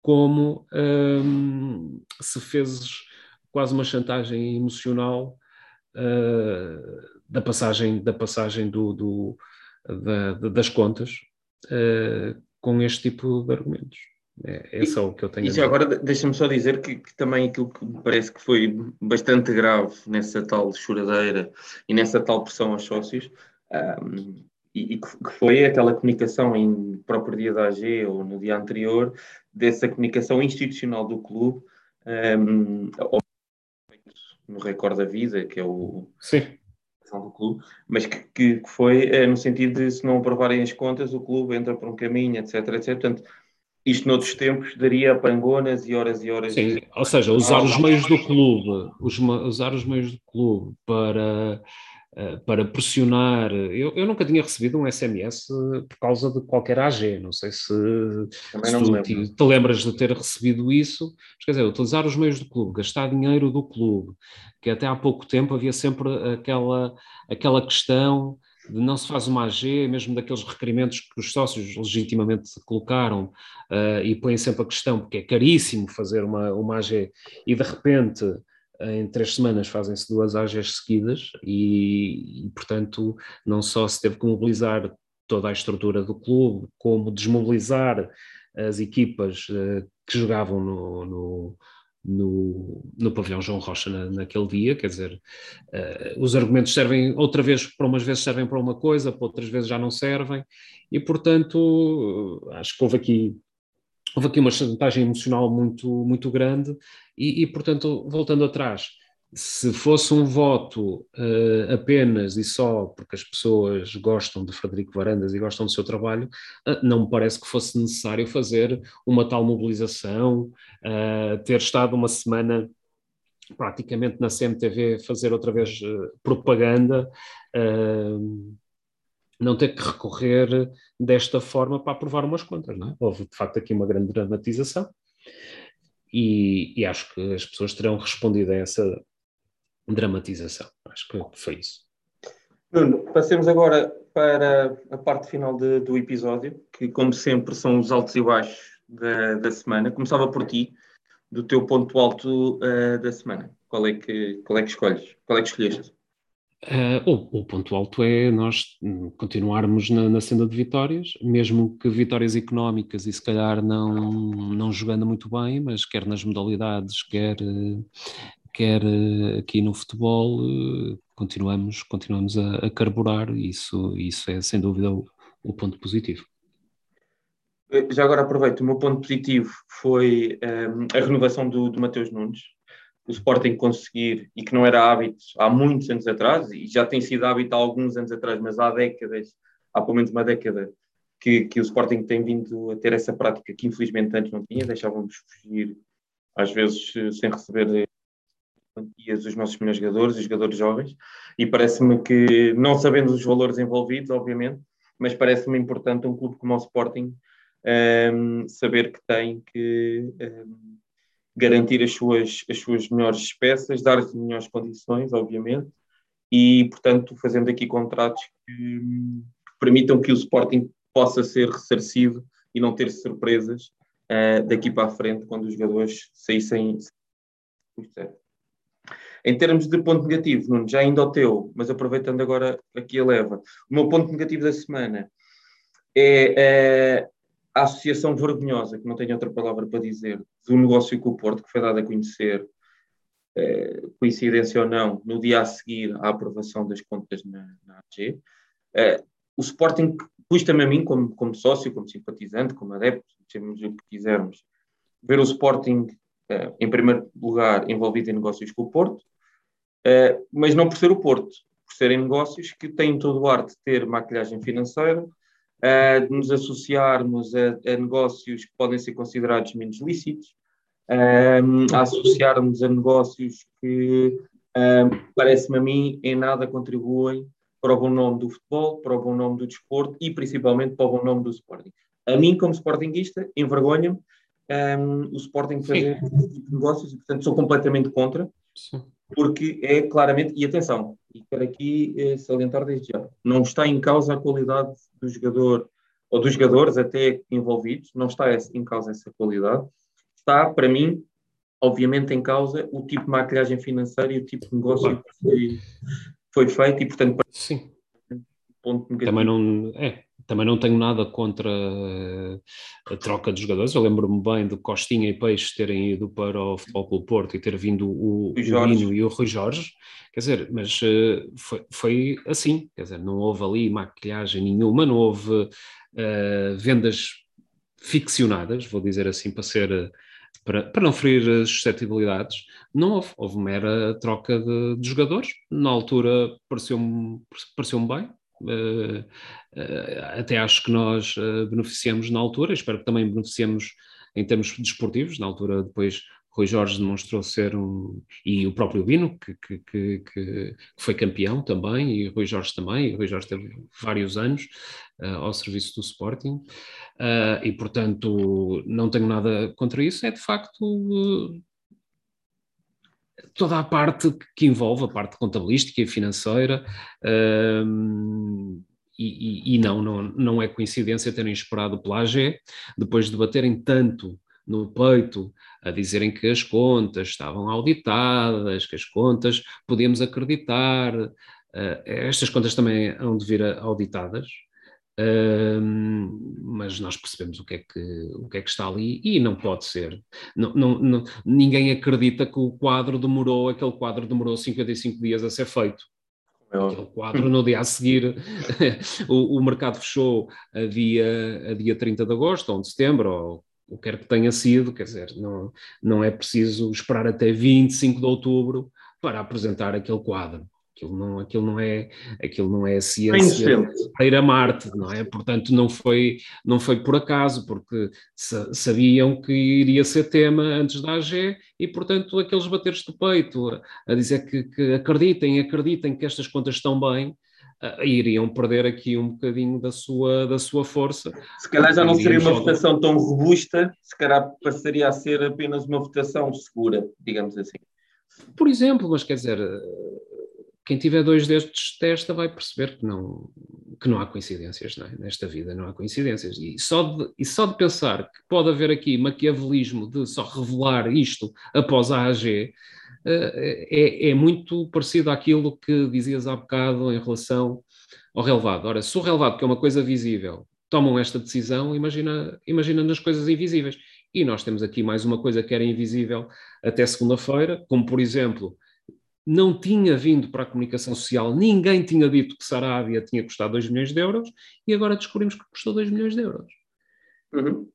como hum, se fez quase uma chantagem emocional uh, da passagem, da passagem do, do da, das contas uh, com este tipo de argumentos. É, é só o que eu tenho e, a dizer. agora deixa-me só dizer que, que, também aquilo que me parece que foi bastante grave nessa tal choradeira e nessa tal pressão aos sócios um, e, e, que foi aquela comunicação em próprio dia da AG ou no dia anterior, dessa comunicação institucional do clube, um, no recorde da vida, que é o Sim. do clube, mas que, que foi é, no sentido de se não aprovarem as contas, o clube entra por um caminho, etc, etc. Portanto, isto noutros tempos daria pangonas e horas e horas. Sim, de... ou seja, usar os meios do clube, usar os meios do clube para para pressionar. Eu, eu, nunca tinha recebido um SMS por causa de qualquer AG, não sei se, se tu te, te, lembras de ter recebido isso. Mas, quer dizer, utilizar os meios do clube, gastar dinheiro do clube, que até há pouco tempo havia sempre aquela, aquela questão de não se faz uma AG, mesmo daqueles requerimentos que os sócios legitimamente colocaram uh, e põem sempre a questão, porque é caríssimo fazer uma, uma AG, e de repente em três semanas fazem-se duas AGs seguidas e, e, portanto, não só se teve que mobilizar toda a estrutura do clube, como desmobilizar as equipas uh, que jogavam no, no, no, no, pavilhão João Rocha na, naquele dia, quer dizer, uh, os argumentos servem, outra vez, para umas vezes servem para uma coisa, para outras vezes já não servem, e portanto, acho que houve aqui houve aqui uma chantagem emocional muito, muito grande e, e, portanto, voltando atrás, se fosse um voto uh, apenas e só porque as pessoas gostam de Frederico Varandas e gostam do seu trabalho, uh, não me parece que fosse necessário fazer uma tal mobilização, uh, ter estado uma semana praticamente na CMTV fazer outra vez propaganda não ter que recorrer desta forma para aprovar umas contas. Não é? Houve, de facto, aqui uma grande dramatização e, e, acho que as pessoas terão respondido a essa dramatização. Acho que foi isso. Nuno, passemos agora para a parte final de, do episódio, que, como sempre, são os altos e baixos da, da semana. Começava por ti, do teu ponto alto uh, da semana. Qual é, que, qual é que escolhes? Qual é que escolheste? Uh, o, o, ponto alto é nós continuarmos na, na, senda de vitórias, mesmo que vitórias económicas e se calhar não, não jogando muito bem, mas quer nas modalidades, quer, quer aqui no futebol, continuamos, continuamos a, a carburar, e isso, isso é sem dúvida o, o ponto positivo. Já agora aproveito, o meu ponto positivo foi um, a renovação do, do Mateus Nunes, o Sporting conseguir, e que não era hábito há muitos anos atrás, e já tem sido hábito há alguns anos atrás, mas há décadas, há pelo menos uma década, que, que o Sporting tem vindo a ter essa prática que infelizmente antes não tinha, deixávamos fugir, às vezes sem receber quantias, os nossos melhores jogadores, os jogadores jovens, e parece-me que, não sabendo os valores envolvidos, obviamente, mas parece-me importante um clube como o Sporting um, saber que tem que um, garantir as suas, as suas melhores peças, dar-lhes melhores condições, obviamente, e, portanto, fazendo aqui contratos que, que, permitam que o Sporting possa ser ressarcido e não ter surpresas uh, daqui para a frente quando os jogadores saíssem. Em termos de ponto negativo, Nuno, já ainda o teu, mas aproveitando agora aqui a leva, o meu ponto negativo da semana é, uh, a associação vergonhosa, que não tenho outra palavra para dizer, do negócio com o Porto, que foi dada a conhecer, eh, coincidência ou não, no dia a seguir à aprovação das contas na, na AG. Eh, o Sporting custa-me a mim, como, como sócio, como simpatizante, como adepto, chamemos o que quisermos, ver o Sporting, eh, em primeiro lugar, envolvido em negócios com o Porto, mas não por ser o Porto, por serem negócios que têm todo o ar de ter maquilhagem financeira, uh, de nos associarmos a, a, negócios que podem ser considerados menos lícitos, a associarmos a negócios que, parece-me a mim, em nada contribuem para o bom nome do futebol, para o bom nome do desporto e principalmente para o bom nome do Sporting. A mim, como Sportingista, envergonha-me um, o Sporting fazer esse tipo de negócios e, portanto, sou completamente contra. Sim porque é claramente, e atenção, e quero aqui eh, salientar desde já, não está em causa a qualidade do jogador, ou dos jogadores até envolvidos, não está em causa essa qualidade, está, para mim, obviamente em causa o tipo de maquilhagem financeira e o tipo de negócio que foi, foi feito, e portanto, Sim. ponto negativo. Também não, é, também não tenho nada contra a troca de jogadores. Eu lembro-me bem de Costinha e Peixe terem ido para o Futebol Clube Porto e ter vindo o, o, e o Rui Jorge. Quer dizer, mas uh, foi, foi, assim. Quer dizer, não houve ali maquilhagem nenhuma, não houve uh, vendas ficcionadas, vou dizer assim, para ser. Para, para não ferir suscetibilidades, não houve. Houve mera troca de, de jogadores. Na altura pareceu-me pareceu bem, até acho que nós uh, beneficiamos na altura, espero que também beneficiemos em termos desportivos. Na altura, depois, Rui Jorge demonstrou ser um. e o próprio Bino, que, que, que, que foi campeão também, e Rui Jorge também. E Rui Jorge teve vários anos ao serviço do Sporting, e portanto, não tenho nada contra isso. É de facto toda a parte que envolve a parte contabilística e financeira. Um, e, e, não, não, não é coincidência terem esperado pela AG, depois de baterem tanto no peito a dizerem que as contas estavam auditadas, que as contas podíamos acreditar. Uh, estas contas também hão de vir auditadas, mas nós percebemos o que, é que, o que é que está ali e não pode ser. Não, não, não, ninguém acredita que o quadro demorou, aquele quadro demorou 55 dias a ser feito. Aquele quadro no dia a seguir, [LAUGHS] o, o, mercado fechou a dia, a dia 30 de agosto ou de setembro, ou o que quer que tenha sido, quer dizer, não, não é preciso esperar até 25 de outubro para apresentar aquele quadro. Aquilo não, aquilo não é, aquilo não é ciência para ir a Marte, não é? Portanto, não foi, não foi por acaso, porque sabiam que iria ser tema antes da AG e, portanto, aqueles bateres de peito a, a dizer que, que, acreditem, acreditem que estas contas estão bem, uh, iriam perder aqui um bocadinho da sua, da sua força. Se calhar já não seria uma votação tão robusta, se calhar passaria a ser apenas uma votação segura, digamos assim. Por exemplo, mas quer dizer quem tiver dois destes testa vai perceber que não, que não há coincidências é? nesta vida, não há coincidências. E só, de, e só de pensar que pode haver aqui maquiavelismo de só revelar isto após a AG, eh, é, é muito parecido àquilo que dizias há bocado em relação ao relevado. Ora, se o relevado, que é uma coisa visível, tomam esta decisão, imagina, imagina nas coisas invisíveis. E nós temos aqui mais uma coisa que era invisível até segunda-feira, como por exemplo não tinha vindo para a comunicação social, ninguém tinha dito que Sarabia tinha custado 2 milhões de euros e agora descobrimos que custou 2 milhões de euros. Uhum.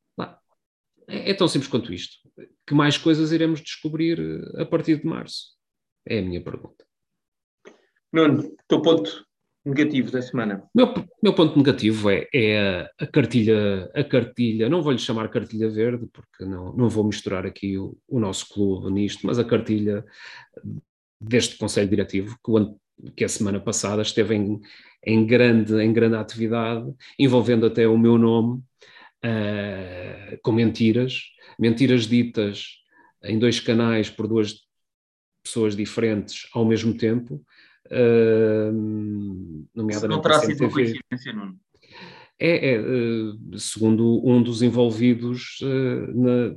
É, é, tão simples quanto isto. Que mais coisas iremos descobrir eh, a partir de março? É a minha pergunta. Nuno, teu ponto negativo da semana? Meu, meu ponto negativo é, é a, cartilha, a cartilha, não vou-lhe chamar cartilha verde, porque não, não vou misturar aqui o, o nosso clube nisto, mas a cartilha deste Conselho Diretivo, que, o, que a semana passada esteve em, em, grande, em grande atividade, envolvendo até o meu nome, uh, com mentiras, mentiras ditas em dois canais por duas pessoas diferentes ao mesmo tempo, uh, nomeadamente. Não terá sido coincidência, Nuno? É, é, uh, segundo um dos envolvidos uh, na,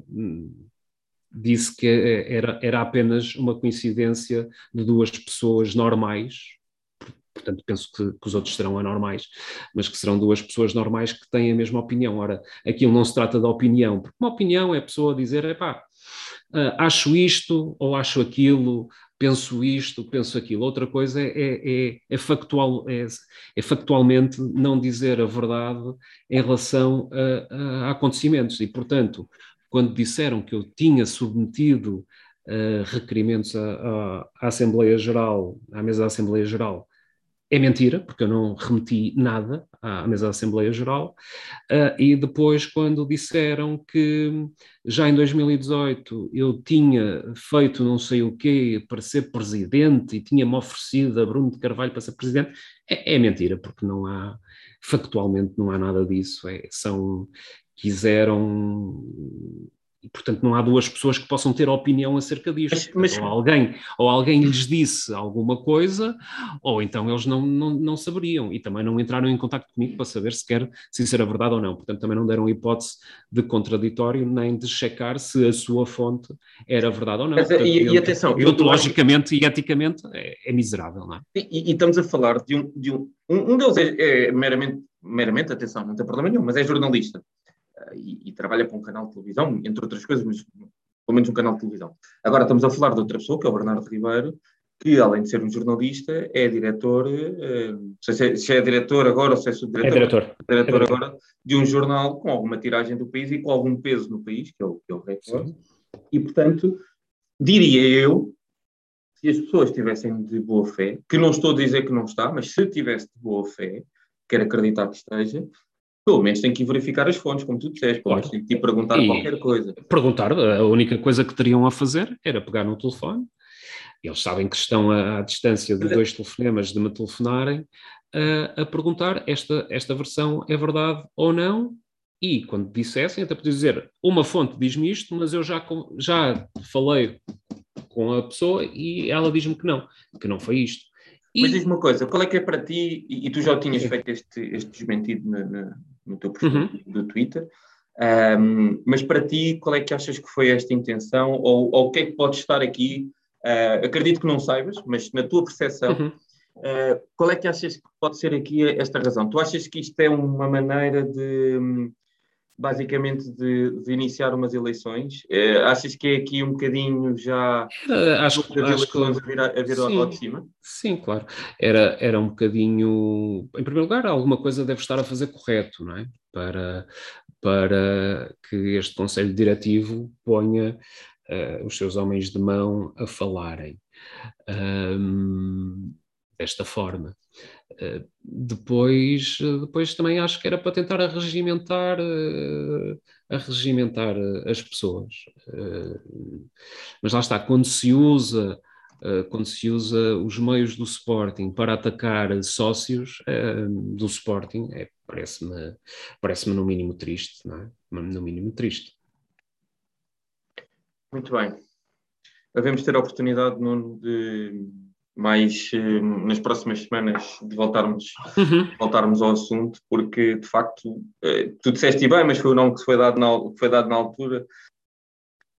disse que era, era apenas uma coincidência de duas pessoas normais, portanto penso que, que, os outros serão anormais, mas que serão duas pessoas normais que têm a mesma opinião. Ora, aquilo não se trata da opinião, porque uma opinião é a pessoa dizer, epá, uh, acho isto ou acho aquilo, penso isto, penso aquilo. Outra coisa é, é, é, é factual, é, é, factualmente não dizer a verdade em relação a, a acontecimentos e, portanto, quando disseram que eu tinha submetido uh, requerimentos à, à, Assembleia Geral, à mesa da Assembleia Geral, é mentira, porque eu não remeti nada à mesa da Assembleia Geral. Uh, e depois, quando disseram que já em 2018 eu tinha feito não sei o quê para ser presidente e tinha-me oferecido a Bruno de Carvalho para ser presidente, é, é mentira, porque não há, factualmente não há nada disso. É, são quiseram e, portanto, não há duas pessoas que possam ter opinião acerca disto. Mas, mas... Ou, alguém, ou alguém lhes disse alguma coisa, ou então eles não, não, não saberiam e também não entraram em contato comigo para saber sequer se isso era verdade ou não. Portanto, também não deram hipótese de contraditório nem de checar se a sua fonte era verdade ou não. Mas, portanto, e, e atenção, logicamente e eticamente é, é miserável, não é? E, e, estamos a falar de um. De um, um deles é, é meramente, meramente, atenção, não tem problema nenhum, mas é jornalista e, e, trabalha para um canal de televisão, entre outras coisas, mas pelo menos um canal de televisão. Agora estamos a falar de outra pessoa, que é o Bernardo Ribeiro, que além de ser um jornalista, é diretor, eh, se, é, se é diretor agora ou se é subdiretor, é diretor, é diretor agora, de um jornal com alguma tiragem do país e com algum peso no país, que é o, que é o Record. E, portanto, diria eu, se as pessoas estivessem de boa fé, que não estou a dizer que não está, mas se tivesse de boa fé, quero acreditar que esteja, pelo menos tem que verificar as fontes, como tu disseste, pelo menos tem que te perguntar e qualquer coisa. Perguntar, a única coisa que teriam a fazer era pegar no telefone, eles sabem que estão à, à distância de é- dois telefonemas de me telefonarem, a, a perguntar esta, esta versão é verdade ou não, e quando dissessem, até podia dizer, uma fonte diz-me isto, mas eu já, já falei com a pessoa e ela diz-me que não, que não foi isto. E... Mas diz uma coisa, qual é que é para ti, e, e tu já tinhas feito este, este desmentido na, na, no teu perfil uhum. do Twitter, um, mas para ti, qual é que achas que foi esta intenção, ou, ou o que é que pode estar aqui? Uh, acredito que não saibas, mas na tua percepção, uhum. uh, qual é que achas que pode ser aqui esta razão? Tu achas que isto é uma maneira de basicamente de, de, iniciar umas eleições. É, achas que é aqui um bocadinho já era, acho, acho que a vir, a vir sim, ao de cima? Sim, claro. Era, era um bocadinho, em primeiro lugar, alguma coisa deve estar a fazer correto, não é? Para, para que este Conselho Diretivo ponha uh, os seus homens de mão a falarem um, desta forma. Eh, depois, depois também acho que era para tentar arregimentar, eh, arregimentar eh, as pessoas. Mas lá está, quando se usa quando se usa os meios do Sporting para atacar sócios do Sporting, é, parece-me parece no mínimo triste, não é? No mínimo triste. Muito bem. Devemos ter a oportunidade, Nuno, de mais eh, nas próximas semanas de voltarmos, uhum. voltarmos ao assunto, porque de facto, eh, tu disseste bem, mas foi o nome que foi dado na, foi dado na altura,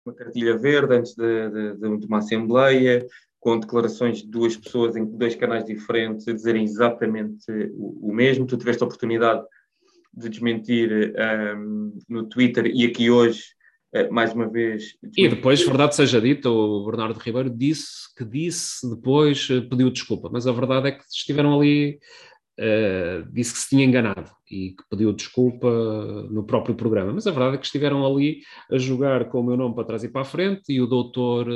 uma cartilha verde antes de, de, de, uma assembleia, com declarações de duas pessoas em dois canais diferentes a dizerem exatamente o, o mesmo. Tu tiveste a oportunidade de desmentir um, ehm, no Twitter e aqui hoje eh, mais uma vez. E depois, verdade seja dita, o Bernardo Ribeiro disse que disse, depois eh, pediu desculpa, mas a verdade é que estiveram ali, uh, disse que se tinha enganado e que pediu desculpa no próprio programa, mas a verdade é que estiveram ali a jogar com o meu nome para trás e para a frente e o doutor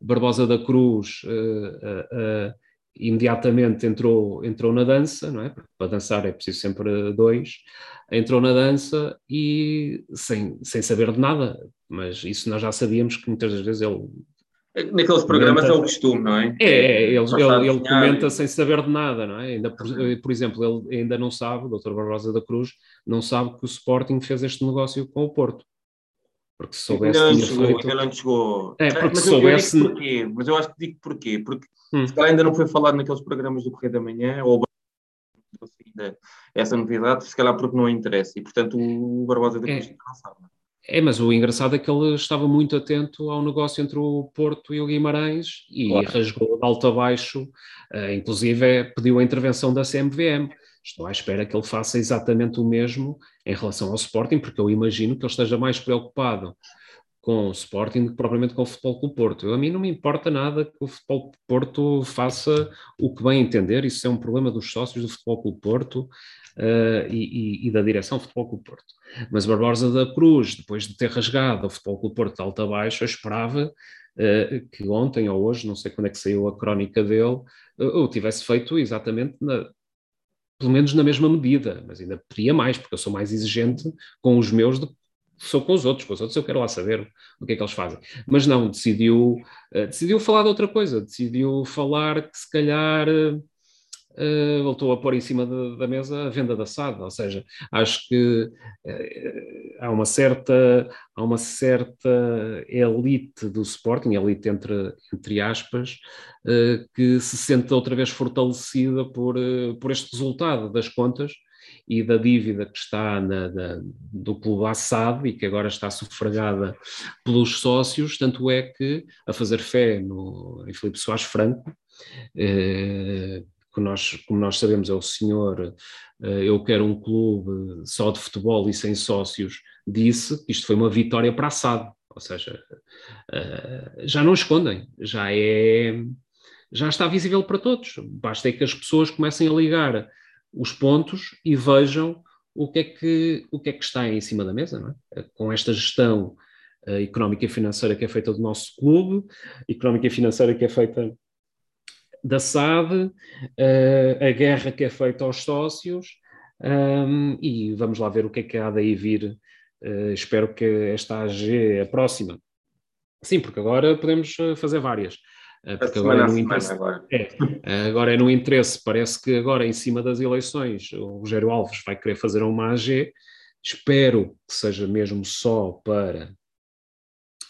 Barbosa da Cruz. Uh, uh, imediatamente entrou, entrou na dança, não é? Porque para dançar é preciso sempre dois, entrou na dança e sem, sem saber de nada, mas isso nós já sabíamos que muitas das vezes ele. Naqueles programas comenta, é o costume, não é? É, é ele, ele, ele comenta e... sem saber de nada, não é? Ainda, por, por, exemplo, ele ainda não sabe, o Dr. Barbosa da Cruz, não sabe que o Sporting fez este negócio com o Porto. Porque se soubesse. Ainda não chegou, feito... ainda não chegou. É, porque mas se soubesse. Eu porquê, mas eu acho que digo porquê. Porque hum. se calhar ainda não foi falado naqueles programas do Correio da Manhã, ou ainda essa novidade, se calhar porque não interessa. E portanto o Barbosa depois é. não sabe. É, mas o engraçado é que ele estava muito atento ao negócio entre o Porto e o Guimarães e claro. rasgou de alto a baixo, uh, inclusive é, pediu a intervenção da CMVM. Estou à espera que ele faça exatamente o mesmo em relação ao Sporting, porque eu imagino que ele esteja mais preocupado com o Sporting do que propriamente com o Futebol Clube Porto. Eu, a mim não me importa nada que o Futebol Porto faça o que bem entender, isso é um problema dos sócios do Futebol Clube Porto uh, e, e, e, da direção do Futebol Clube Porto. Mas Barbosa da Cruz, depois de ter rasgado o Futebol Clube Porto de alta baixo, eu esperava uh, que ontem ou hoje, não sei quando é que saiu a crónica dele, eu tivesse feito exatamente na, pelo menos na mesma medida, mas ainda poderia mais, porque eu sou mais exigente com os meus do que sou com os outros, com os outros eu quero lá saber o que é que eles fazem. Mas não, decidiu, uh, decidiu falar de outra coisa, decidiu falar que se calhar uh, voltou a pôr em cima de, da mesa a venda da SAD, ou seja, acho que uh, há uma certa há uma certa elite do Sporting, elite entre, entre aspas, uh, que se sente outra vez fortalecida por, por este resultado das contas e da dívida que está na, na, do clube Assad e que agora está sufragada pelos sócios, tanto é que, a fazer fé no, em Filipe Soares Franco, eh, que nós, como nós sabemos é o senhor, eh, eu quero um clube só de futebol e sem sócios, disse que isto foi uma vitória para Assad, ou seja, eh, já não escondem, já é já está visível para todos. Basta é que as pessoas comecem a ligar os pontos e vejam o que é que, o que, é que está em cima da mesa, é? com esta gestão uh, económica e financeira que é feita do nosso clube, económica e financeira que é feita da SAD, uh, a guerra que é feita aos sócios, um, e vamos lá ver o que é que há daí vir. Uh, espero que esta AG, a próxima, sim, porque agora podemos fazer várias. Eh, porque agora é, no interesse, agora. É, eh, agora é no interesse, parece que agora em cima das eleições o Rogério Alves vai querer fazer uma AG, espero que seja mesmo só para,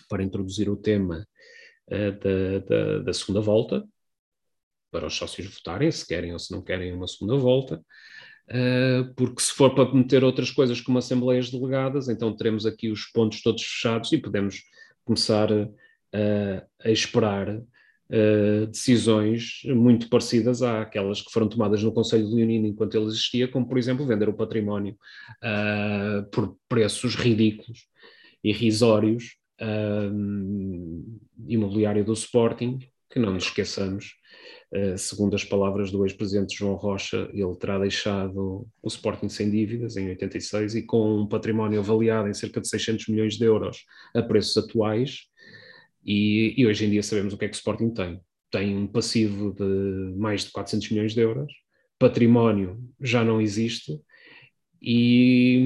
para introduzir o tema uh, da, da, da, segunda volta, para os sócios votarem, se querem ou se não querem uma segunda volta, uh, porque se for para meter outras coisas como assembleias delegadas, então teremos aqui os pontos todos fechados e podemos começar uh, a esperar uh, decisões muito parecidas àquelas que foram tomadas no Conselho de Leonino enquanto ele existia, como, por exemplo, vender o património uh, por preços ridículos, irrisórios, uh, imobiliário do Sporting, que não nos esqueçamos, segundo as palavras do ex-presidente João Rocha, ele terá deixado o Sporting sem dívidas em 86 e com um património avaliado em cerca de 600 milhões de euros a preços atuais, e, e, hoje em dia sabemos o que é que o Sporting tem. Tem um passivo de mais de 400 milhões de euros, património já não existe. E,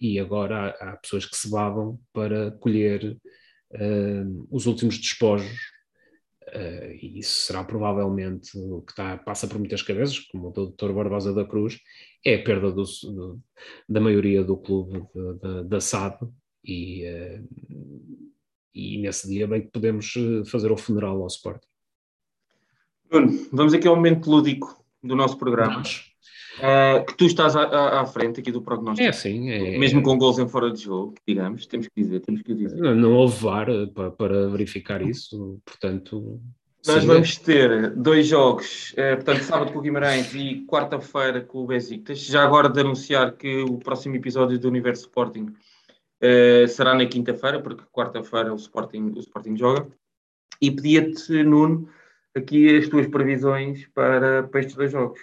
e agora há, há pessoas que se babam para colher uh, os últimos despojos uh, e isso será provavelmente o que está, passa por muitas cabeças, como o Dr. Barbosa da Cruz, é a perda do, do, da maioria do clube da SAD e uh, e nesse dia bem que podemos eh, fazer o funeral ao Sporting. Bruno, vamos aqui ao momento lúdico do nosso programa. Uh, que tu estás à, à, frente aqui do prognóstico. É sim. É, Mesmo com gols em fora de jogo, digamos, temos que dizer, temos que dizer. Não, não houve VAR eh, para, para verificar isso, portanto... Nós sim, vamos ter dois jogos, eh, portanto, sábado com o Guimarães e quarta-feira com o Besiktas. Já agora de anunciar que o próximo episódio do Universo Sporting Uh, será na quinta-feira, porque quarta-feira o Sporting, o Sporting joga. E pedia-te, Nuno, aqui as tuas previsões para, para estes dois jogos.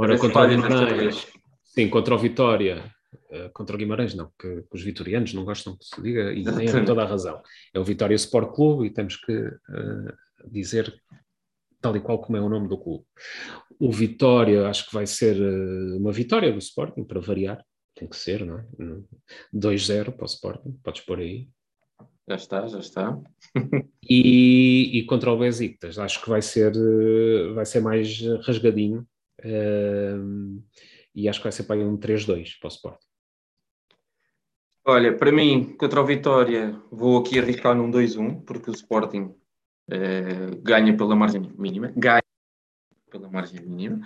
Ora, contra o Guimarães, sim, contra o Vitória, uh, contra o Guimarães não, que, que, os vitorianos não gostam que se diga, e têm toda a razão. É o Vitória Sport Clube e temos que uh, dizer tal e qual como é o nome do clube. O Vitória acho que vai ser uma vitória do Sporting, para variar, tem que ser, não é? 2-0 para o Sporting, podes pôr aí. Já está, já está. [LAUGHS] e, e, contra o Besiktas, acho que vai ser, vai ser mais rasgadinho e acho que vai ser para aí um 3-2 para o Sporting. Olha, para mim, contra o Vitória, vou aqui arriscar num 2-1, porque o Sporting uh, ganha pela margem mínima. Ganha pela margem mínima.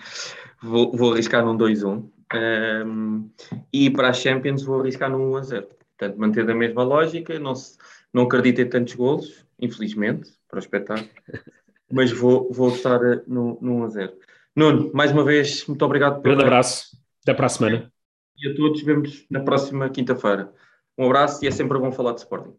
Vou, vou arriscar num 2-1. Um, e para a Champions vou arriscar no 1 a 0. Portanto, manter a mesma lógica, não, se, não acredito em tantos golos, infelizmente, para o espetáculo, mas vou, vou estar no, no 1 a 0. Nuno, mais uma vez, muito obrigado. Grande abraço, até para a semana. E a todos, vemos na próxima quinta-feira. Um abraço e é sempre bom falar de Sporting.